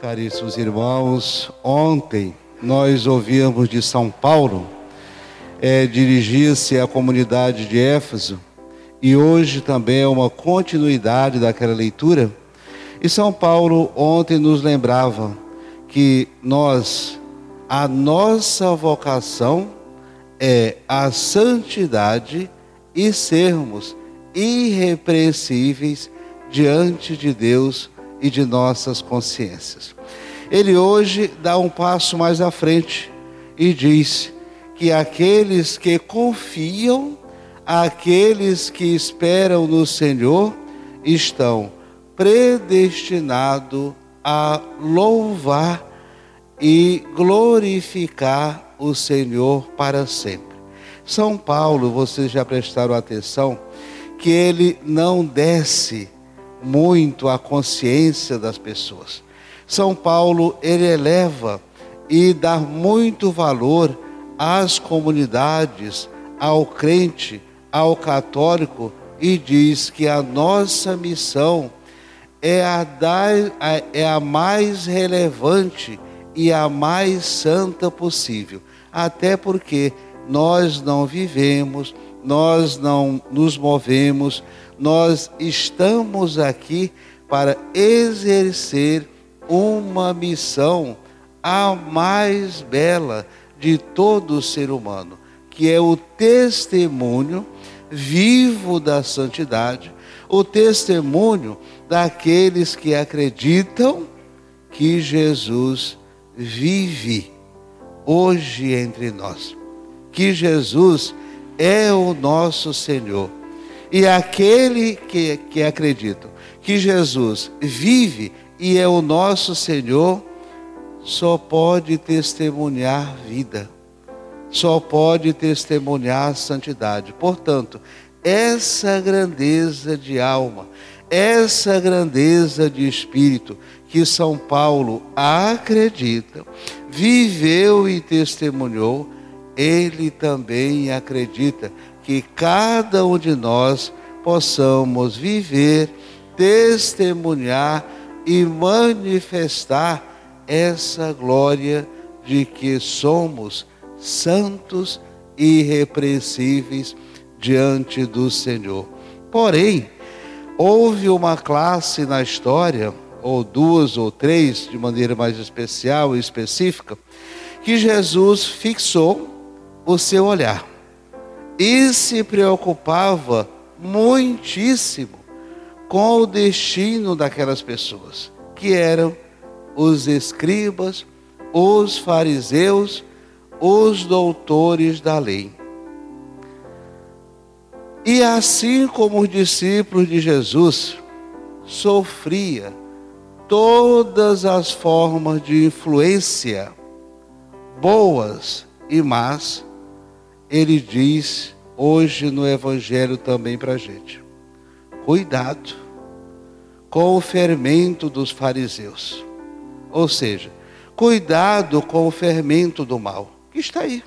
Caríssimos irmãos, ontem nós ouvimos de São Paulo é, dirigir-se à comunidade de Éfeso e hoje também é uma continuidade daquela leitura. E São Paulo ontem nos lembrava que nós, a nossa vocação é a santidade e sermos irrepreensíveis diante de Deus e de nossas consciências. Ele hoje dá um passo mais à frente e diz que aqueles que confiam, aqueles que esperam no Senhor, estão predestinados a louvar e glorificar o Senhor para sempre. São Paulo, vocês já prestaram atenção, que ele não desce muito a consciência das pessoas. São Paulo, ele eleva e dá muito valor às comunidades, ao crente, ao católico e diz que a nossa missão é a, é a mais relevante e a mais santa possível. Até porque nós não vivemos, nós não nos movemos, nós estamos aqui para exercer uma missão a mais bela de todo ser humano, que é o testemunho vivo da santidade, o testemunho daqueles que acreditam que Jesus vive hoje entre nós, que Jesus é o nosso Senhor e aquele que, que acredita que Jesus vive e é o nosso Senhor, só pode testemunhar vida, só pode testemunhar santidade. Portanto, essa grandeza de alma, essa grandeza de espírito que São Paulo acredita, viveu e testemunhou, ele também acredita que cada um de nós possamos viver, testemunhar e manifestar essa glória de que somos santos e irrepreensíveis diante do Senhor. Porém, houve uma classe na história, ou duas ou três, de maneira mais especial e específica, que Jesus fixou o seu olhar e se preocupava muitíssimo com o destino daquelas pessoas, que eram os escribas, os fariseus, os doutores da lei. E assim como os discípulos de Jesus, sofria todas as formas de influência, boas e más, ele diz hoje no Evangelho também para a gente: cuidado com o fermento dos fariseus. Ou seja, cuidado com o fermento do mal, que está aí.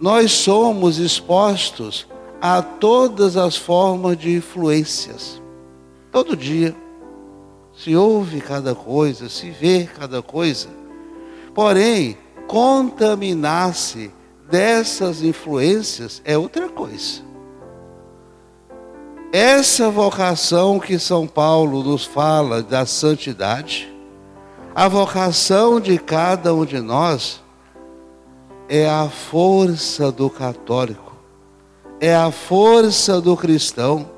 Nós somos expostos a todas as formas de influências. Todo dia se ouve cada coisa, se vê cada coisa. Porém, contaminar-se dessas influências é outra coisa. Essa vocação que São Paulo nos fala da santidade, a vocação de cada um de nós é a força do católico, é a força do cristão,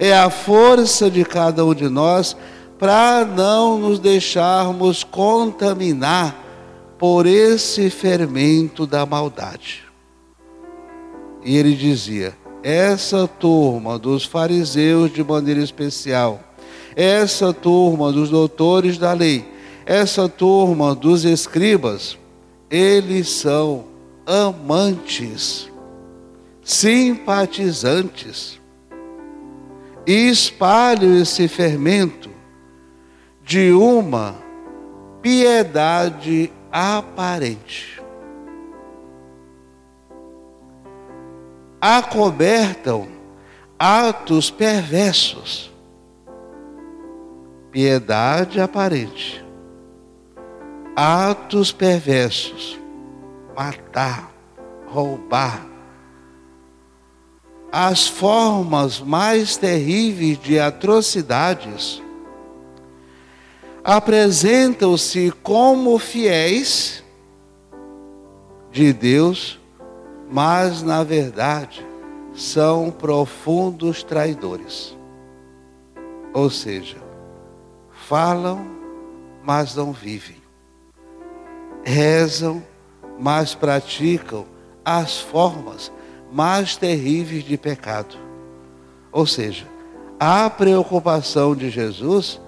é a força de cada um de nós para não nos deixarmos contaminar por esse fermento da maldade. E ele dizia: essa turma dos fariseus, de maneira especial, essa turma dos doutores da lei, essa turma dos escribas, eles são amantes, simpatizantes, e espalham esse fermento de uma piedade aparente. Acobertam atos perversos. piedade aparente, atos perversos, matar, roubar, as formas mais terríveis de atrocidades apresentam-se como fiéis de Deus, mas na verdade são profundos traidores. Ou seja, falam, mas não vivem. Rezam, mas praticam as formas mais terríveis de pecado. Ou seja, a preocupação de Jesus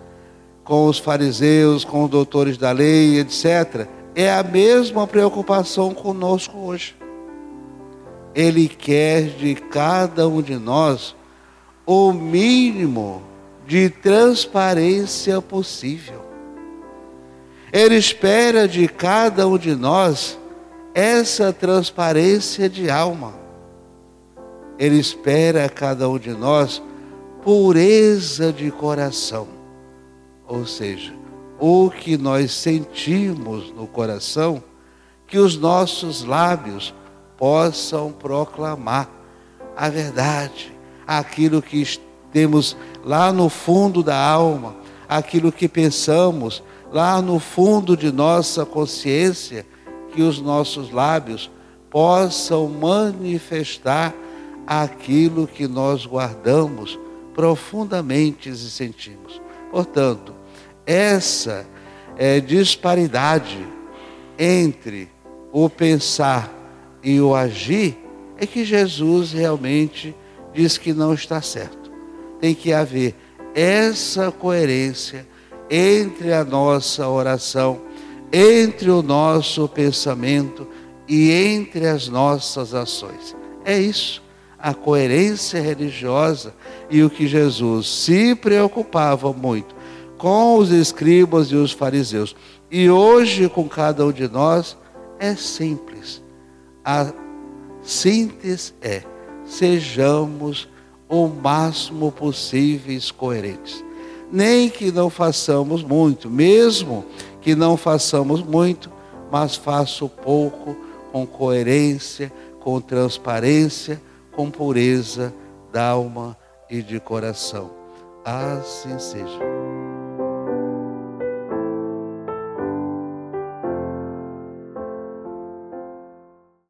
com os fariseus, com os doutores da lei, etc., é a mesma preocupação conosco hoje. Ele quer de cada um de nós o mínimo de transparência possível. Ele espera de cada um de nós essa transparência de alma. Ele espera a cada um de nós pureza de coração. Ou seja, o que nós sentimos no coração, que os nossos lábios possam proclamar a verdade, aquilo que temos lá no fundo da alma, aquilo que pensamos lá no fundo de nossa consciência, que os nossos lábios possam manifestar aquilo que nós guardamos profundamente e sentimos. Portanto, essa é, disparidade entre o pensar e o agir é que Jesus realmente diz que não está certo. Tem que haver essa coerência entre a nossa oração, entre o nosso pensamento e entre as nossas ações. É isso, a coerência religiosa e o que Jesus se preocupava muito com os escribas e os fariseus. E hoje, com cada um de nós, é simples. A síntese é: sejamos o máximo possíveis coerentes. Nem que não façamos muito, mesmo que não façamos muito, mas faça pouco com coerência, com transparência, com pureza da alma e de coração. Assim seja.